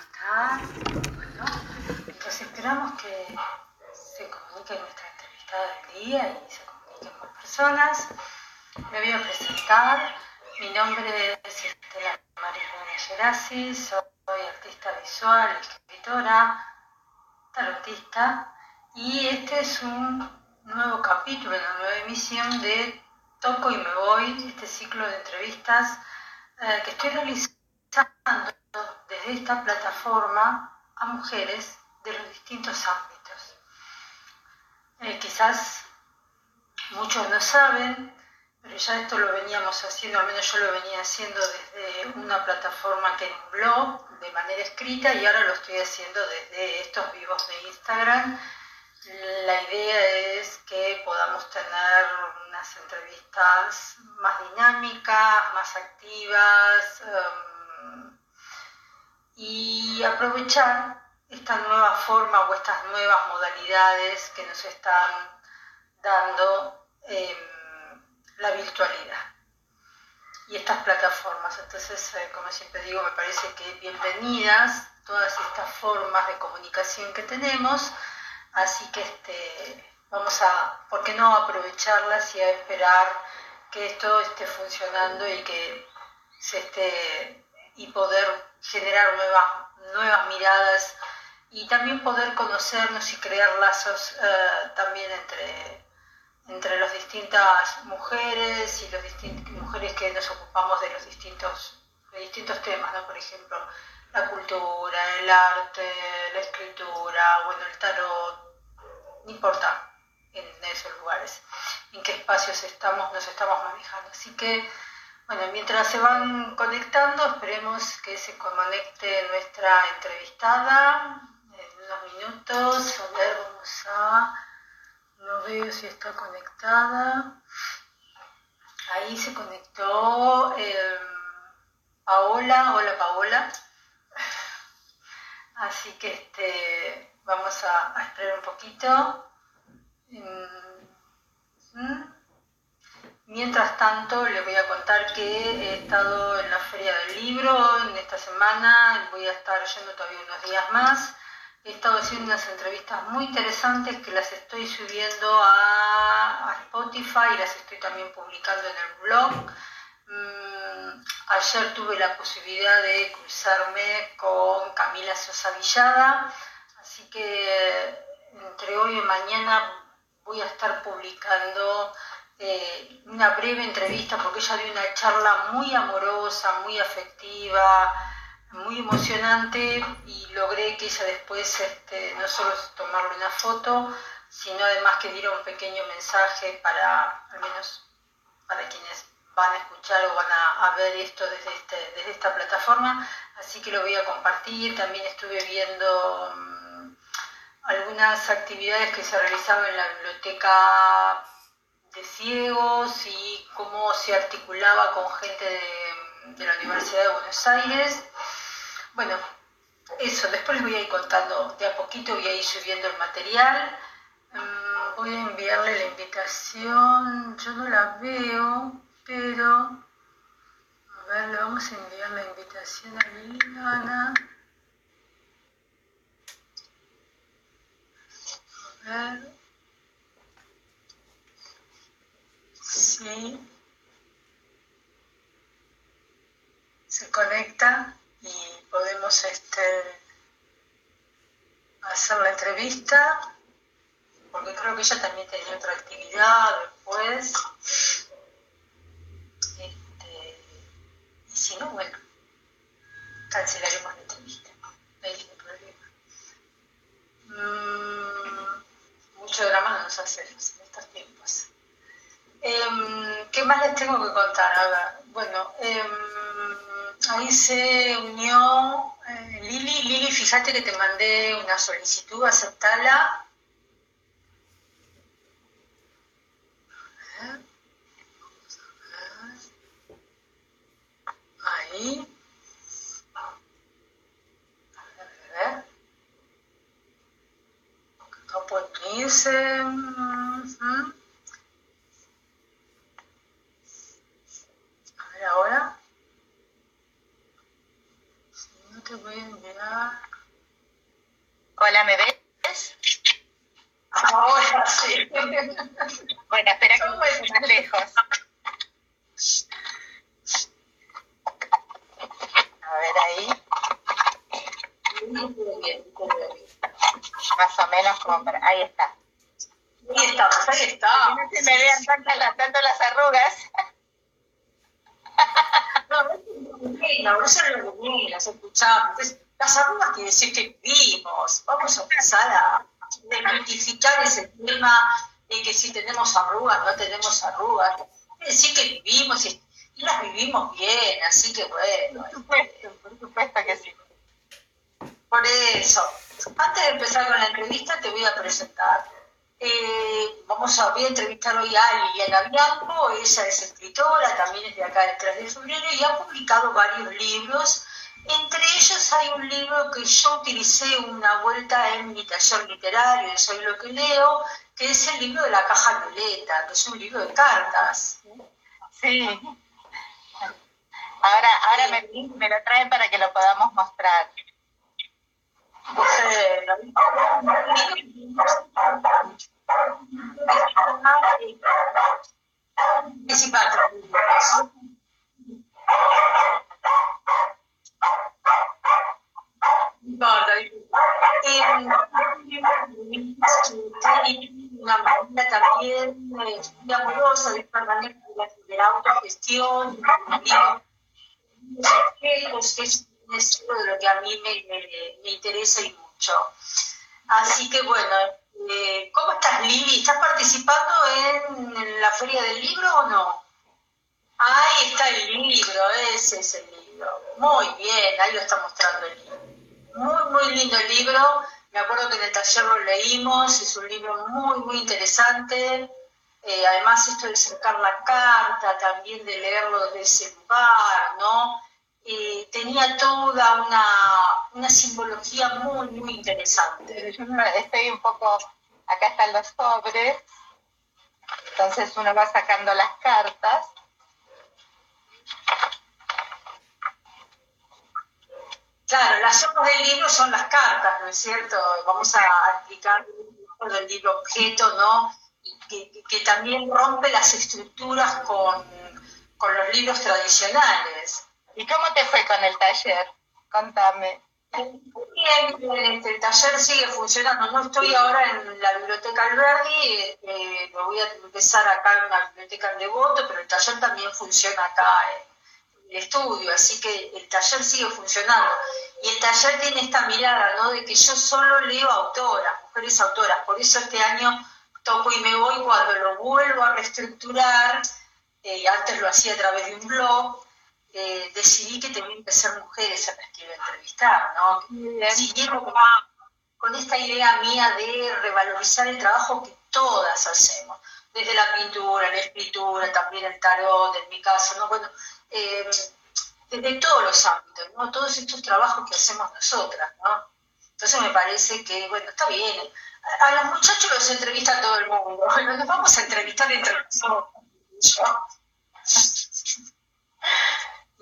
están? Bueno, entonces esperamos que se comunique nuestra entrevistada del día y se comuniquen más personas. Me voy a presentar. Mi nombre es Estela María Gerasi, soy artista visual, escritora, tarotista y este es un nuevo capítulo, una nueva emisión de Toco y me voy, este ciclo de entrevistas eh, que estoy realizando esta plataforma a mujeres de los distintos ámbitos. Eh, quizás muchos no saben, pero ya esto lo veníamos haciendo, al menos yo lo venía haciendo desde una plataforma que es un blog, de manera escrita, y ahora lo estoy haciendo desde estos vivos de Instagram. La idea es que podamos tener unas entrevistas más dinámicas, más activas. Um, y aprovechar esta nueva forma o estas nuevas modalidades que nos están dando em, la virtualidad y estas plataformas. Entonces, eh, como siempre digo, me parece que bienvenidas todas estas formas de comunicación que tenemos, así que este, vamos a, ¿por qué no aprovecharlas y a esperar que esto esté funcionando y que se esté y poder generar nuevas, nuevas miradas y también poder conocernos y crear lazos eh, también entre, entre las distintas mujeres y las distintas mujeres que nos ocupamos de los distintos, distintos temas, ¿no? por ejemplo, la cultura, el arte, la escritura, bueno, el tarot, no importa en esos lugares, en qué espacios estamos, nos estamos manejando. Así que bueno, mientras se van conectando, esperemos que se conecte nuestra entrevistada en unos minutos. A ver, vamos a... No veo si está conectada. Ahí se conectó eh, Paola. Hola Paola. Así que este, vamos a, esperar un poquito. ¿Mm? Mientras tanto, les voy a contar que he estado en la Feria del Libro en esta semana, voy a estar yendo todavía unos días más. He estado haciendo unas entrevistas muy interesantes que las estoy subiendo a, Spotify y las estoy también publicando en el blog. Mm, ayer tuve la posibilidad de cruzarme con Camila Sosa Villada, así que entre hoy y mañana voy a estar publicando eh, una breve entrevista porque ella dio una charla muy amorosa, muy afectiva, muy emocionante y logré que ella después este, no solo tomarle una foto, sino además que diera un pequeño mensaje para, al menos para quienes van a escuchar o van a, ver esto desde, este, desde esta plataforma, así que lo voy a compartir. También estuve viendo mm, algunas actividades que se realizaban en la biblioteca de ciegos y cómo se articulaba con gente de, la Universidad de Buenos Aires. Bueno, eso, después les voy a ir contando de a poquito, voy a ir subiendo el material. Mm, voy a enviarle la invitación, yo no la veo, pero a ver, le vamos a enviar la invitación a Liliana. A ver. Sí. Se conecta y podemos este, hacer la entrevista, porque creo que ella también tenía otra actividad después. Este, y si no, bueno, cancelaremos la entrevista, no hay problema. Mm, mucho drama no nos hacemos en estos tiempos. Em, ¿Qué más les tengo que contar? A bueno, em, ahí se unió eh, Lili. Lili, fíjate que te mandé una solicitud, aceptala. Ahí. A ver. No puedo unirse. Te voy a enviar. Hola, ¿me ves? Ahora sí. Bueno, espera que esté más lejos. A ver ahí. Más o menos como para... Ahí está. Ahí estamos, ahí. Que no se me vean tanto las, tanto las arrugas. No, eso es lo que las escuchamos. Entonces, las arrugas quiere decir que vivimos. Vamos a empezar a desmitificar ese tema de que si tenemos arrugas, no tenemos arrugas. Quiere decir que vivimos y, y las vivimos bien, así que bueno. Por supuesto, por supuesto que sí. Por eso, antes de empezar con la entrevista, te voy a presentar. Eh, vamos a, voy a entrevistar hoy a Liliana Bianco, ella es escritora, también es de acá del 3 de febrero y ha publicado varios libros. Entre ellos hay un libro que yo utilicé una vuelta en mi taller literario, Soy lo que leo, que es el libro de la caja violeta, que es un libro de cartas. Sí. Ahora, ahora me, me lo traen para que lo podamos mostrar. Una también de de la autogestión, es es de lo que a mí me, interesa y mucho. Así que bueno, eh, ¿cómo estás Lili? ¿Estás participando en, la feria del libro o no? Ahí está el libro, ese es el libro. Muy bien, ahí lo está mostrando el libro. Muy, muy lindo el libro. Me acuerdo que en el taller lo leímos, es un libro muy, muy interesante. Eh, además, esto de cercar la carta, también de leerlo desde ese lugar, ¿no? Eh, tenía toda una, una, simbología muy, muy interesante. Yo estoy un poco, acá están los sobres, entonces uno va sacando las cartas. Claro, las hojas del libro son las cartas, ¿no es cierto? Vamos a explicar el libro objeto, ¿no? Y que, que, también rompe las estructuras con, con los libros tradicionales. ¿Y cómo te fue con el taller? Contame. Bien, el taller sigue funcionando. No estoy ahora en la biblioteca Alberdi, eh, me voy a empezar acá en la biblioteca en Devoto, pero el taller también funciona acá en el estudio, así que el taller sigue funcionando. Y el taller tiene esta mirada, ¿no? De que yo solo leo autoras, mujeres autoras. Por eso este año toco y me voy cuando lo vuelvo a reestructurar. Eh, antes lo hacía a través de un blog eh, decidí que tenían que ser mujeres a las que iba a entrevistar, ¿no? Siguiendo con, con esta idea mía de revalorizar el trabajo que todas hacemos, desde la pintura, la escritura, también el tarot, en mi caso, ¿no? Bueno, eh, desde todos los ámbitos, ¿no? Todos estos trabajos que hacemos nosotras, ¿no? Entonces me parece que, bueno, está bien. A, los muchachos los entrevista todo el mundo. Bueno, nos vamos a entrevistar entre nosotros.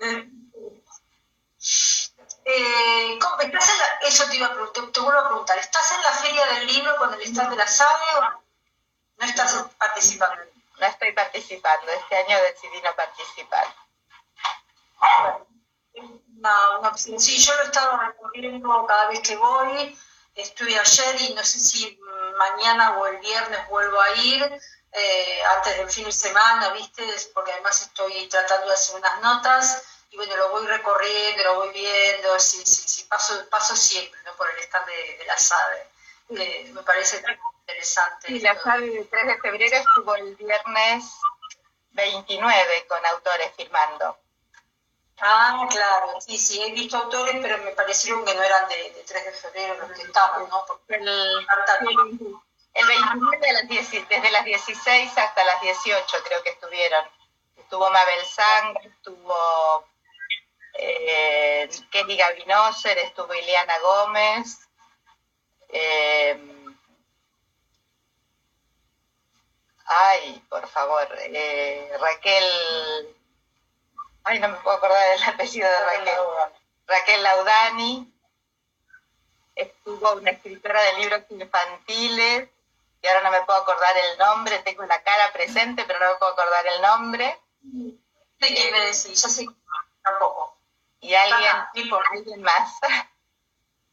Eh, eso te, iba a, te, vuelvo a preguntar, ¿estás en la feria del libro con el stand de la SABE o no estás participando? No estoy participando, este año decidí no participar. No, no, sí, yo lo he estado recorriendo cada vez que voy, estuve ayer y no sé si mañana o el viernes vuelvo a ir, eh, antes del fin de semana, ¿viste? Porque además estoy tratando de hacer unas notas y bueno, lo voy recorriendo, lo voy viendo, sí, sí, sí, paso, paso siempre ¿no? por el stand de, la SADE. me parece interesante. Y la SADE del 3 de febrero estuvo el viernes 29 con autores firmando. Ah, claro, sí, sí, he visto autores, pero me parecieron que no eran de, 3 de febrero los que estaban, ¿no? Porque el, el 29 de las desde las 16 hasta las 18 creo que estuvieron. Estuvo Mabel Sang, estuvo eh, Kelly Gavinoser, estuvo Ileana Gómez. Eh, ay, por favor, eh, Raquel. Ay, no me puedo acordar del apellido de Raquel. Raquel Laudani, estuvo una escritora de libros infantiles, y ahora no me puedo acordar el nombre, tengo la cara presente, pero no me puedo acordar el nombre. ¿De quién me decís? Yo sé tampoco. Y alguien, alguien más.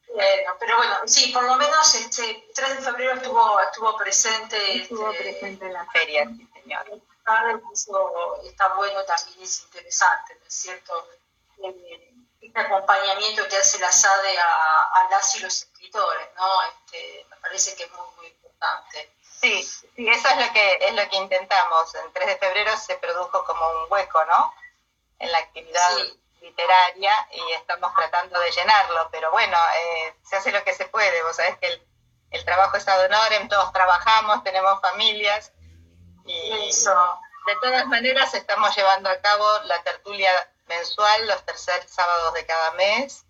Bueno, pero bueno, sí, por lo menos este 3 de febrero estuvo, estuvo presente. Estuvo este, presente en la feria, sí, señor. Eso está bueno, también es interesante, ¿no es cierto? Eh, este acompañamiento que hace la SADE a, a las y los escritores, ¿no? Este, me parece que es muy, muy importante. Sí, sí, eso es lo que es lo que intentamos. En 3 de febrero se produjo como un hueco, ¿no? En la actividad literaria y estamos tratando de llenarlo, pero bueno, eh, se hace lo que se puede. Vos sabés que el, el trabajo es ad honorem, todos trabajamos, tenemos familias y eso. de todas maneras estamos llevando a cabo la tertulia mensual los tercer sábados de cada mes.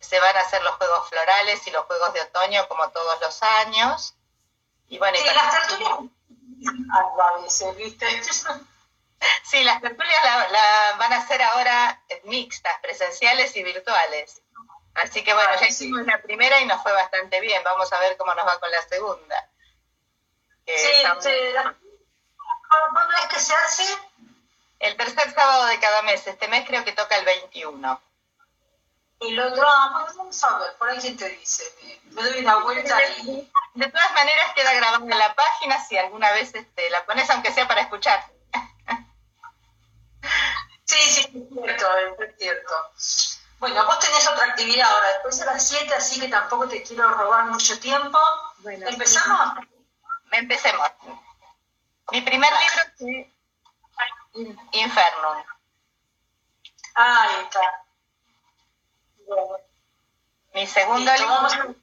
Se van a hacer los juegos florales y los juegos de otoño como todos los años. Y bueno, sí, las tertulias a veces, ¿viste? Sí, las tertulias la, van a hacer ahora mixtas, presenciales y virtuales. Así que bueno, ya hicimos la primera y nos fue bastante bien. Vamos a ver cómo nos va con la segunda. sí, sí. ¿Cuándo es que se hace? El tercer sábado de cada mes. Este mes creo que toca el 21. Lo otro, ah, vamos a ver, por ahí te dice. Me, doy una vuelta y... De todas maneras queda grabada en la página si alguna vez este, la pones, aunque sea para escuchar. Sí, sí, es cierto, es cierto. Bueno, vos tenés otra actividad ahora, después de las 7, así que tampoco te quiero robar mucho tiempo. Bueno, ¿Empezamos? Empecemos. Mi primer libro es Infernum. Ah, ahí está. Mi segundo libro...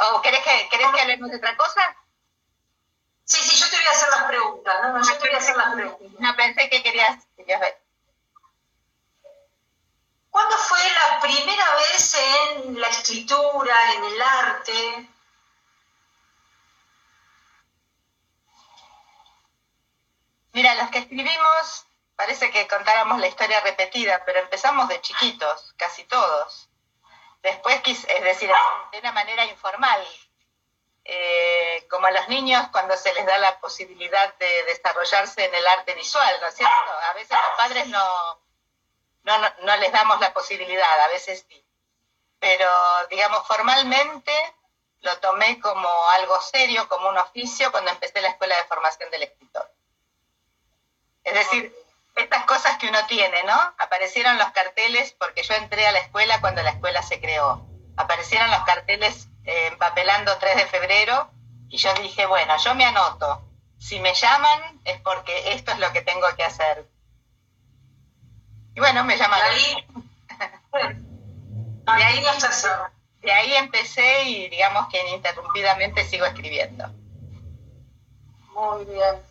¿O querés que, querés que hablemos de otra cosa? Sí, sí, yo te voy a hacer las preguntas. No, no, yo te voy a hacer las preguntas. No, pensé que querías, querías ver. ¿Cuándo fue la primera vez en la escritura, en el arte? Mira, los que escribimos parece que contáramos la historia repetida, pero empezamos de chiquitos, casi todos. Después, es decir, de una manera informal, eh, como a los niños cuando se les da la posibilidad de desarrollarse en el arte visual, ¿no es cierto? A veces los padres no, no, no, les damos la posibilidad, a veces sí. Pero, digamos, formalmente lo tomé como algo serio, como un oficio, cuando empecé la escuela de formación del escritor. Es decir, estas cosas que uno tiene, ¿no? Aparecieron los carteles, porque yo entré a la escuela cuando la escuela se creó. Aparecieron los carteles eh, empapelando 3 de febrero y yo dije, bueno, yo me anoto. Si me llaman es porque esto es lo que tengo que hacer. Y bueno, me llamaron. De ahí, de ahí empecé y digamos que ininterrumpidamente sigo escribiendo. Muy bien.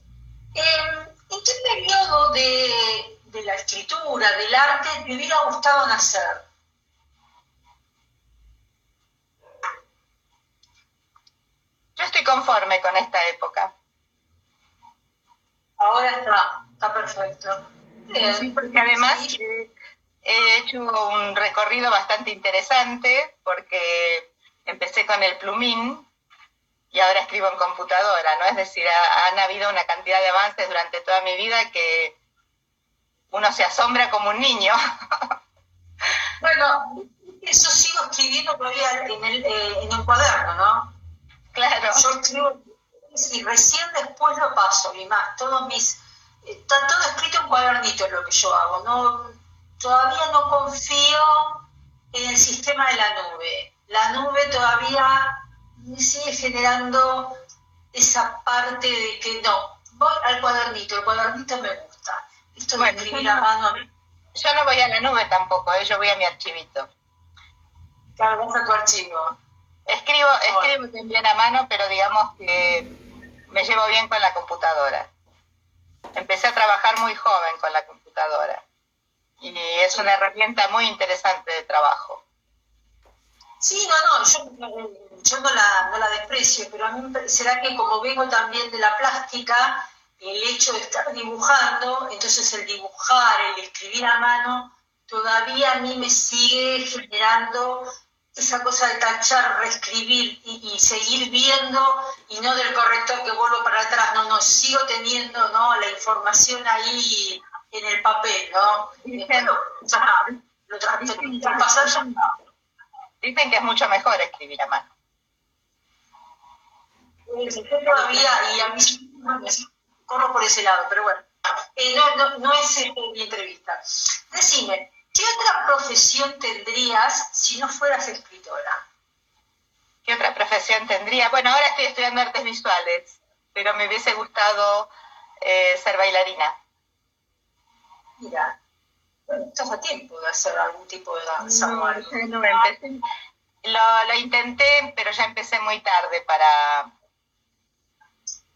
Em, ¿En qué periodo de, de la escritura, del arte, te hubiera gustado nacer? Yo estoy conforme con esta época. Ahora está, está perfecto. Sí, porque además he hecho un recorrido bastante interesante porque empecé con el plumín y ahora escribo en computadora, ¿no? Es decir, han habido una cantidad de avances durante toda mi vida que uno se asombra como un niño. bueno, eso sigo escribiendo todavía en el, eh, en el cuaderno, ¿no? Claro. Yo escribo y recién después lo paso y más, todos mis está todo escrito en cuadernito lo que yo hago. No, todavía no confío en el sistema de la nube. La nube todavía me sigue generando esa parte de que no, voy al cuadernito, el cuadernito me gusta. Esto de escribir a mano. Yo no voy a la nube tampoco, ¿eh? yo voy a mi archivito. Claro, vas a tu archivo. Escribo, escribo también a mano, pero digamos que me llevo bien con la computadora empecé a trabajar muy joven con la computadora y es una herramienta muy interesante de trabajo. Sí, no, no, yo, yo no, la, no la desprecio, pero a mí será que como vengo también de la plástica, el hecho de estar dibujando, entonces el dibujar, el escribir a mano, todavía a mí me sigue generando esa cosa de tachar, reescribir y, seguir viendo y no del corrector que vuelvo para atrás, no, no, sigo teniendo ¿no? la información ahí en el papel, ¿no? Lo, lo, Dicen que es mucho mejor escribir a mano. todavía, y a mí corro por ese lado, pero bueno, eh, no, no, no es este, mi entrevista. Decime, ¿Qué otra profesión tendrías si no fueras escritora? ¿Qué otra profesión tendría? Bueno, ahora estoy estudiando artes visuales, pero me hubiese gustado eh, ser bailarina. Mira, bueno, estás a tiempo de hacer algún tipo de danza no, lo, intenté, pero ya empecé muy tarde para,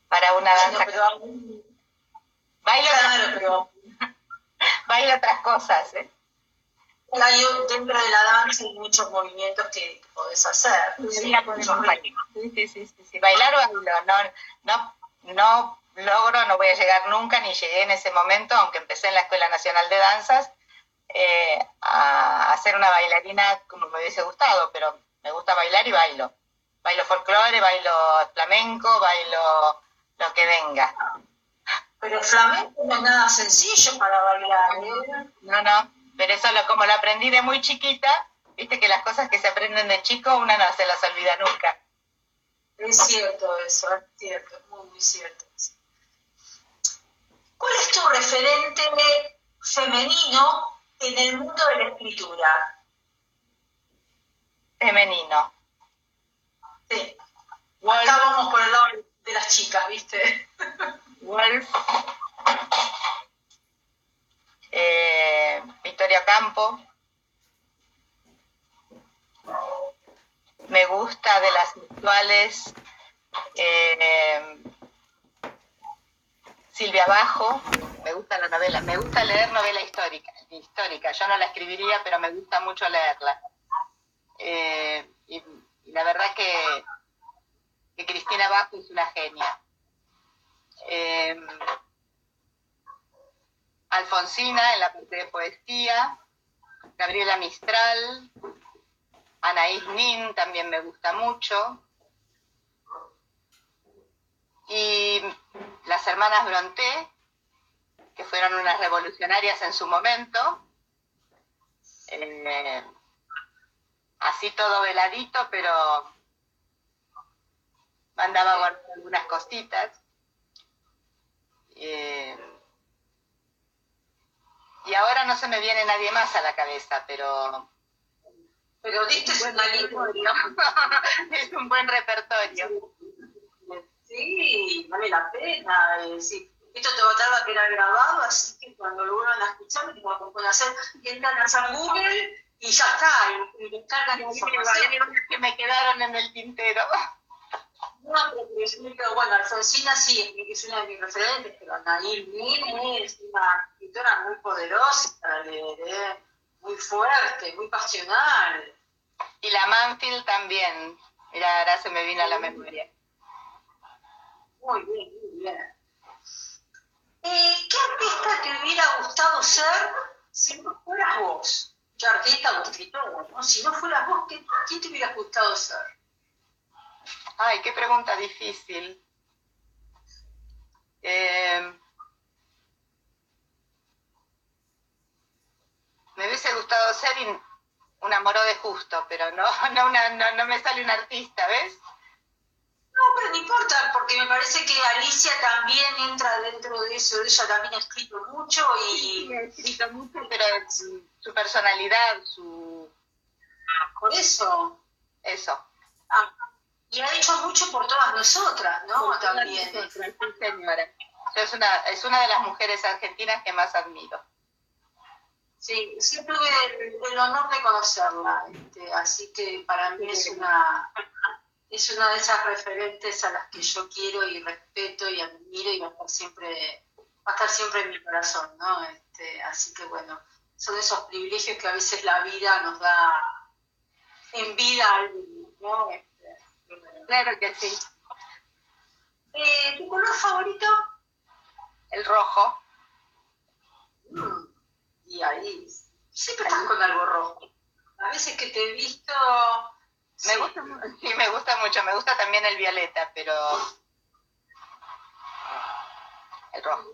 para una danza. Bailo, pero... Bailo otras cosas, ¿eh? hay dentro de la danza hay muchos movimientos que podés hacer. Sí, sí, sí, sí, sí, Bailar bailo, no, no, no logro, no voy a llegar nunca, ni llegué en ese momento, aunque empecé en la Escuela Nacional de Danzas, eh, a, hacer una bailarina como me hubiese gustado, pero me gusta bailar y bailo. Bailo folclore, bailo flamenco, bailo lo que venga. Pero el flamenco no es nada sencillo para bailar, ¿eh? No, no. Pero eso lo, como lo aprendí de muy chiquita, viste que las cosas que se aprenden de chico una no se las olvida nunca. Es cierto eso, es cierto, muy, muy cierto. ¿Cuál es tu referente femenino en el mundo de la escritura? Femenino. Sí. Acá vamos por el lado de las chicas, ¿viste? Wolf. Eh, Victoria Campo. Me gusta de las actuales eh, Silvia Bajo, me gusta la novela, me gusta leer novela histórica, histórica, yo no la escribiría, pero me gusta mucho leerla. Eh, y, la verdad que, que Cristina Bajo es una genia. Alfonsina en la parte de poesía, Gabriela Mistral, Anaís Nin también me gusta mucho. Y las hermanas Bronté, que fueron unas revolucionarias en su momento. Eh, así todo veladito, pero mandaba guardar algunas cositas. Eh, y ahora no se me viene nadie más a la cabeza, pero... Pero diste un repertorio. es un buen repertorio. Sí, vale la pena. Sí. Esto te va a tardar a quedar grabado, así que cuando lo vuelvan a escuchar, te van a hacer, entran a Google y ya está, y, descargan información. que me quedaron en el tintero. No, pero bueno, Alfonsina sí, es una de mis referentes, pero Anaí Mine es una escritora muy poderosa muy fuerte, muy pasional. Y la Manfield también, mira, ahora se me vino a la memoria. Muy bien, muy bien. Eh, ¿Qué artista te hubiera gustado ser si no fueras vos? ¿Qué artista o escritora? ¿no? Si no fueras vos, ¿quién te hubiera gustado ser? Ay, qué pregunta difícil. Eh, me hubiese gustado ser un amoró de justo, pero no, no, no, no me sale un artista, ¿ves? No, pero no importa, porque me parece que Alicia también entra dentro de eso. Ella también ha escrito mucho y. Sí, ha escrito mucho, pero su, personalidad, su. Por eso. Eso. Ah, y ha hecho mucho por todas nosotras, ¿no? También. sí, señora. Es una, es una de las mujeres argentinas que más admiro. Sí, sí tuve el, honor de conocerla, este, así que para mí es una, es una de esas referentes a las que yo quiero y respeto y admiro y va a estar siempre, va a estar siempre en mi corazón, ¿no? Este, así que bueno, son esos privilegios que a veces la vida nos da en vida a alguien, ¿no? Claro que sí. Eh, ¿Tu color favorito? El rojo. Mm, y ahí, Siempre estás con algo rojo. A veces que te he visto... Me gusta, sí, me gusta mucho. Me gusta también el violeta, pero... El rojo.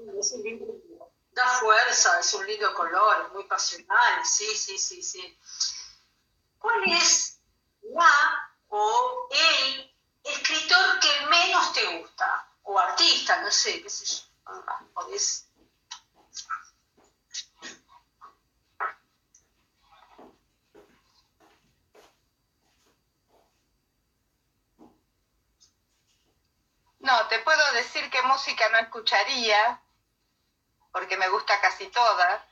Da fuerza, es un lindo color, es muy pasional. Sí, sí, sí, sí. ¿Cuál es la o el escritor que menos te gusta? O artista, no sé, qué sé yo. Ah, no, te puedo decir que música no escucharía, porque me gusta casi toda.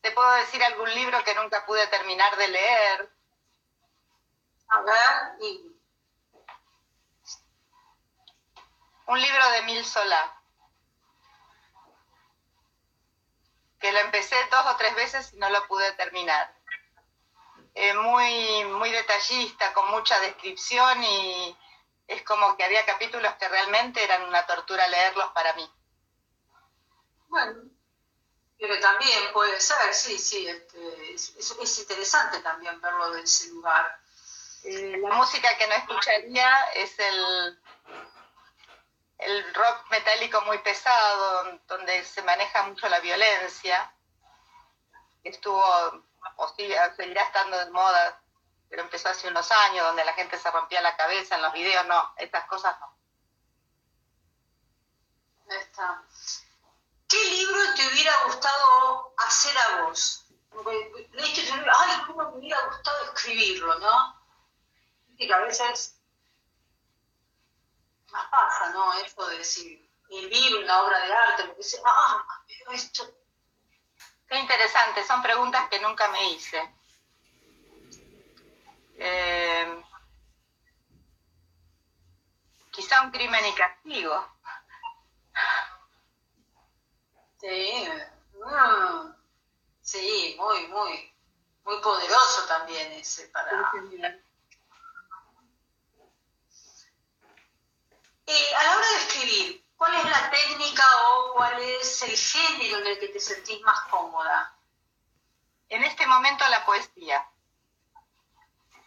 Te puedo decir algún libro que nunca pude terminar de leer. A ver, y un libro de Mil Solá, que lo empecé dos o tres veces y no lo pude terminar. Eh, muy, muy detallista, con mucha descripción y es como que había capítulos que realmente eran una tortura leerlos para mí. Bueno, pero también puede ser, sí, sí, este, es, interesante también verlo de ese lugar. Eh, la música que no escucharía es el el rock metálico muy pesado, donde se maneja mucho la violencia. Estuvo, o seguirá estando de moda, pero empezó hace unos años, donde la gente se rompía la cabeza en los videos, no, estas cosas no. Está. ¿Qué libro te hubiera gustado hacer a vos? Leíste ay, cómo me hubiera gustado escribirlo, ¿no? Y a veces más pasa, ¿no? Esto de decir, vivir una obra de arte, lo que sea, ah, pero esto... Qué interesante, son preguntas que nunca me hice. Eh, quizá un crimen y castigo. Sí, mm, sí, muy, muy, muy poderoso también ese para... Eh, a la hora de escribir, ¿cuál es la técnica o cuál es el género en el que te sentís más cómoda? En este momento la poesía,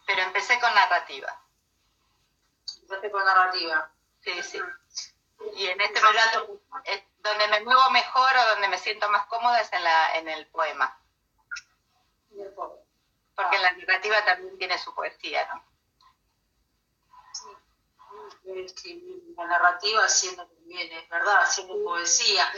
pero empecé con narrativa. Empecé con narrativa. Sí, sí. Y en este momento, donde me muevo mejor o donde me siento más cómoda es en, la, en el poema. Porque la narrativa también tiene su poesía, ¿no? Escribir la narrativa haciendo también, es verdad, haciendo poesía.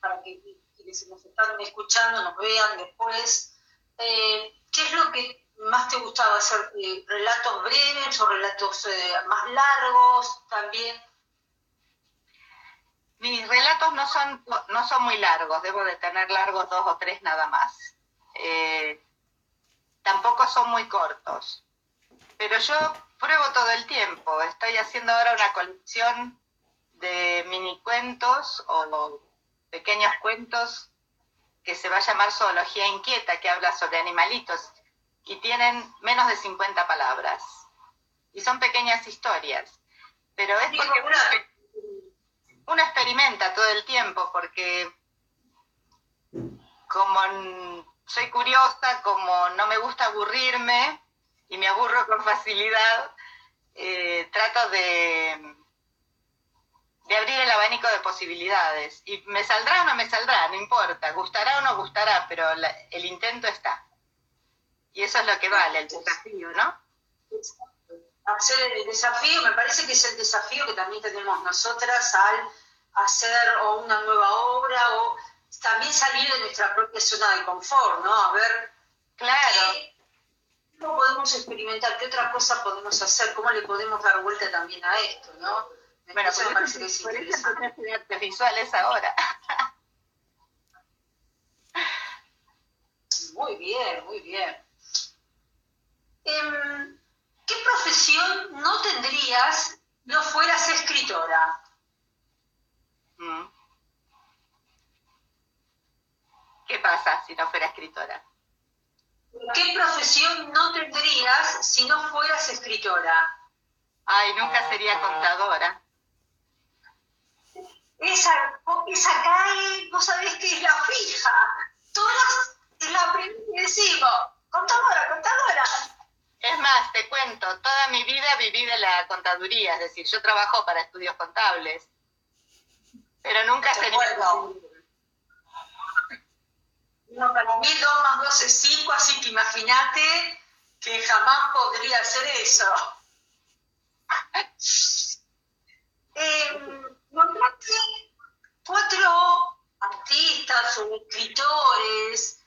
para que quienes nos están escuchando nos vean después, eh, ¿qué es lo que más te gustaba hacer? Eh, ¿Relatos breves o relatos eh, más largos también? Mis relatos no son, no son muy largos, debo de tener largos dos o tres nada más. tampoco son muy cortos pero yo pruebo todo el tiempo. Estoy haciendo ahora una colección de mini cuentos o pequeños cuentos que se va a llamar Zoología Inquieta, que habla sobre animalitos y tienen menos de 50 palabras. Y son pequeñas historias. Pero es porque uno, experimenta todo el tiempo, porque como soy curiosa, como no me gusta aburrirme, y me aburro con facilidad, eh, trato de, de abrir el abanico de posibilidades. Y me saldrá o no me saldrá, no importa, gustará o no gustará, pero el intento está. Y eso es lo que vale, el desafío, ¿no? Hacer el desafío, me parece que es el desafío que también tenemos nosotras al hacer o una nueva obra o también salir de nuestra propia zona de confort, ¿no? A ver claro. ¿Cómo podemos experimentar? ¿Qué otra cosa podemos hacer? ¿Cómo le podemos dar vuelta también a esto? ¿no? bueno, eso me que es artes visuales ahora. Muy bien, muy bien. Em, ¿Qué profesión no tendrías no fueras escritora? Mm. ¿Qué pasa si no fuera escritora? ¿Qué profesión no tendrías si no fueras escritora? Ay, nunca sería contadora. esa cae, vos sabés que es la fija. Todas es la primera que decimos. Contadora, contadora. Es más, te cuento, toda mi vida viví de la contaduría, es decir, yo trabajo para estudios contables, pero nunca se No, para mí 2 más 2 es 5, así que imagínate que jamás podría hacer eso. eh, cuatro artistas o escritores,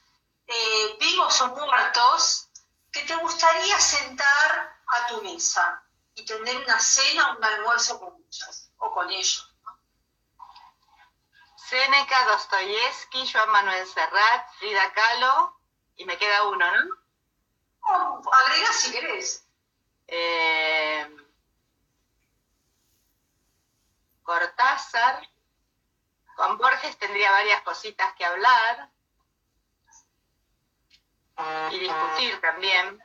eh, vivos o muertos, que te gustaría sentar a tu mesa y tener una cena o un almuerzo con ellos o con ellos. Seneca, Dostoyevsky, Joan Manuel Serrat, Frida Kahlo, y me queda uno, ¿no? Oh, agrega si querés. Eh, Cortázar. Con Borges tendría varias cositas que hablar y discutir también.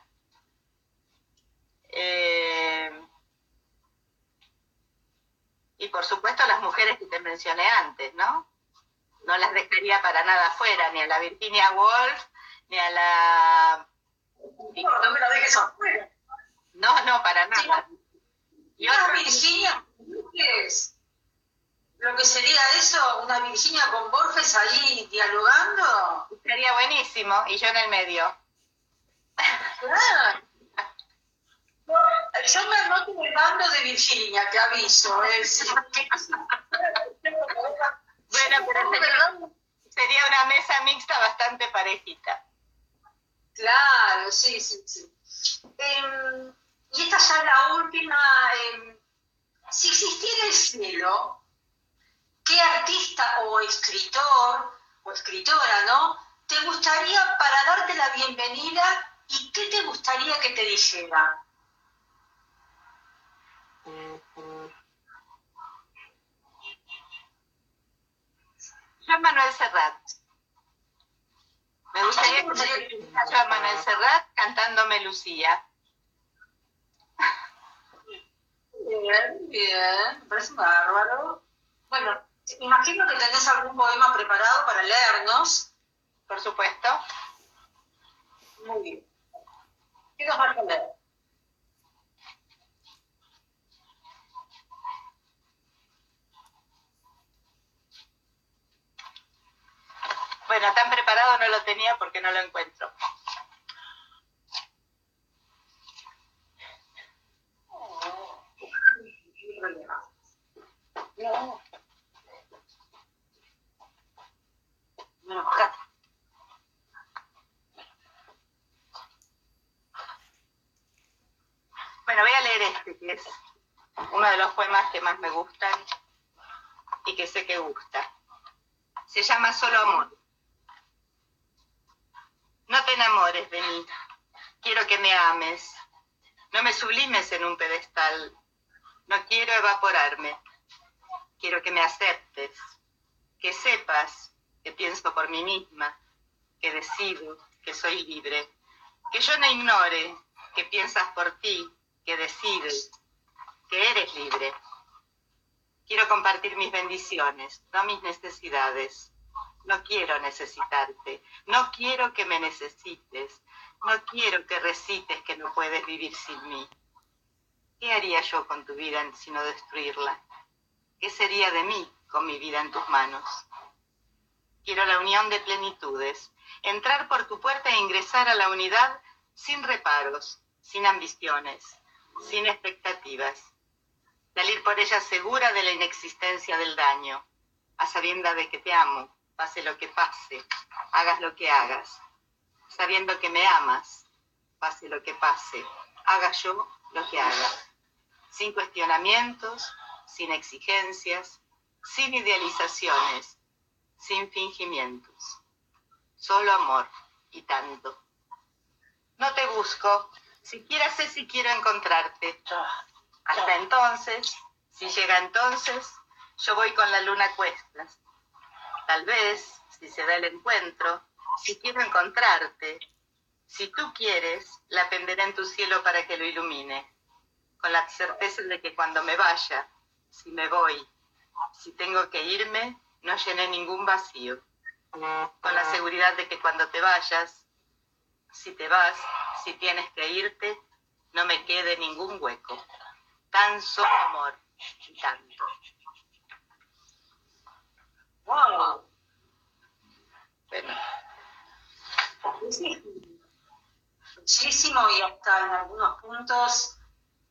Eh, y por supuesto las mujeres que te mencioné antes, ¿no? No las dejaría para nada afuera, ni a la Virginia Woolf, ni a la... No, me la dejes afuera. No, no, para nada. ¿Y otra Virginia? Lo que sería eso, una Virginia con Borges ahí dialogando. Sería buenísimo, y yo en el medio. Claro. Yo me anoto en el bando de Virginia, te aviso. Es... bueno, pero sería, una mesa mixta bastante parejita. Claro, sí, sí, sí. Em, y esta ya es la última. Eh, si existiera el cielo, ¿qué artista o escritor o escritora, ¿no? ¿Te gustaría para darte la bienvenida y qué te gustaría que te dijera? Yo Manuel Serrat. Me gustaría que yo a Manuel Serrat cantándome Lucía. Bien, bien, me parece bárbaro. Bueno, Imagino que tenés algún poema preparado para leernos. Por supuesto. Muy bien. ¿Qué nos va a leer? Bueno, tan preparado no lo tenía porque no lo encuentro. No. Bueno, voy a leer este, que es uno de los poemas que más me gustan y que sé que gusta. Se llama Solo Amor. No te enamores de mí. Quiero que me ames. No me sublimes en un pedestal. No quiero evaporarme. Quiero que me aceptes. Que sepas que pienso por mí misma, que decido, que soy libre, que yo no ignore que piensas por ti, que decides, que eres libre. Quiero compartir mis bendiciones, no mis necesidades. No quiero necesitarte, no quiero que me necesites, no quiero que recites que no puedes vivir sin mí. ¿Qué haría yo con tu vida sino destruirla? ¿Qué sería de mí con mi vida en tus manos? Quiero la unión de plenitudes, entrar por tu puerta e ingresar a la unidad sin reparos, sin ambiciones, sin expectativas. Salir por ella segura de la inexistencia del daño, a sabienda de que te amo, pase lo que pase, hagas lo que hagas, sabiendo que me amas, pase lo que pase, haga yo lo que haga, sin cuestionamientos, sin exigencias, sin idealizaciones, sin fingimientos, solo amor y tanto. No te busco, siquiera sé si quiero encontrarte. Hasta entonces, si llega entonces, yo voy con la luna a cuestas. Tal vez, si se da el encuentro, si quiero encontrarte, si tú quieres, la penderé en tu cielo para que lo ilumine, con la certeza de que cuando me vaya, si me voy, si tengo que irme, no llené ningún vacío, con la seguridad de que cuando te vayas, si te vas, si tienes que irte, no me quede ningún hueco. Tan solo amor y tanto. ¡Wow! Bueno, Muchísimo y hasta en algunos puntos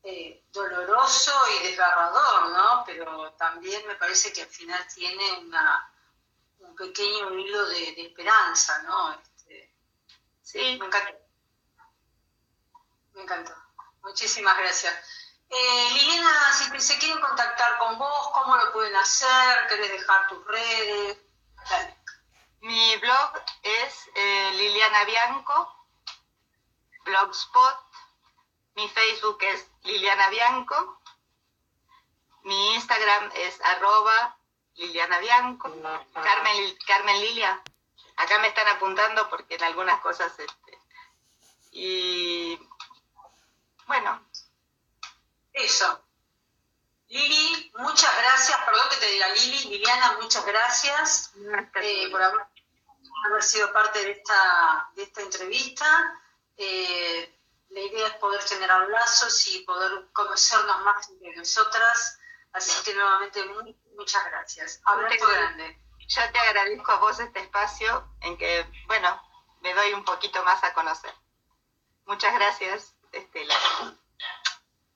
eh, doloroso y desgarrador, ¿no? Pero también me parece que al final tiene una, un pequeño hilo de, de esperanza, ¿no? Este, sí, me encantó. Me encantó. Muchísimas gracias. Eh, Liliana, si se quieren contactar con vos, ¿cómo lo pueden hacer? ¿Querés dejar tus redes? Mi blog es eh, Liliana Bianco, Blogspot. Mi Facebook es Liliana Bianco. Mi Instagram es arroba Liliana Bianco. Carmen, Carmen Lilia. Acá me están apuntando porque en algunas cosas... Este, y bueno, Eso. Lili, muchas gracias. Perdón que te diga Lili. Liliana, muchas gracias eh, por haber, haber sido parte de esta, de esta entrevista. Eh, la idea es poder generar lazos y poder conocernos más entre nosotras. Así que nuevamente muy- muchas gracias. Abrazo grande. yo te agradezco a vos este espacio en que, bueno, me doy un poquito más a conocer. Muchas gracias, Estela.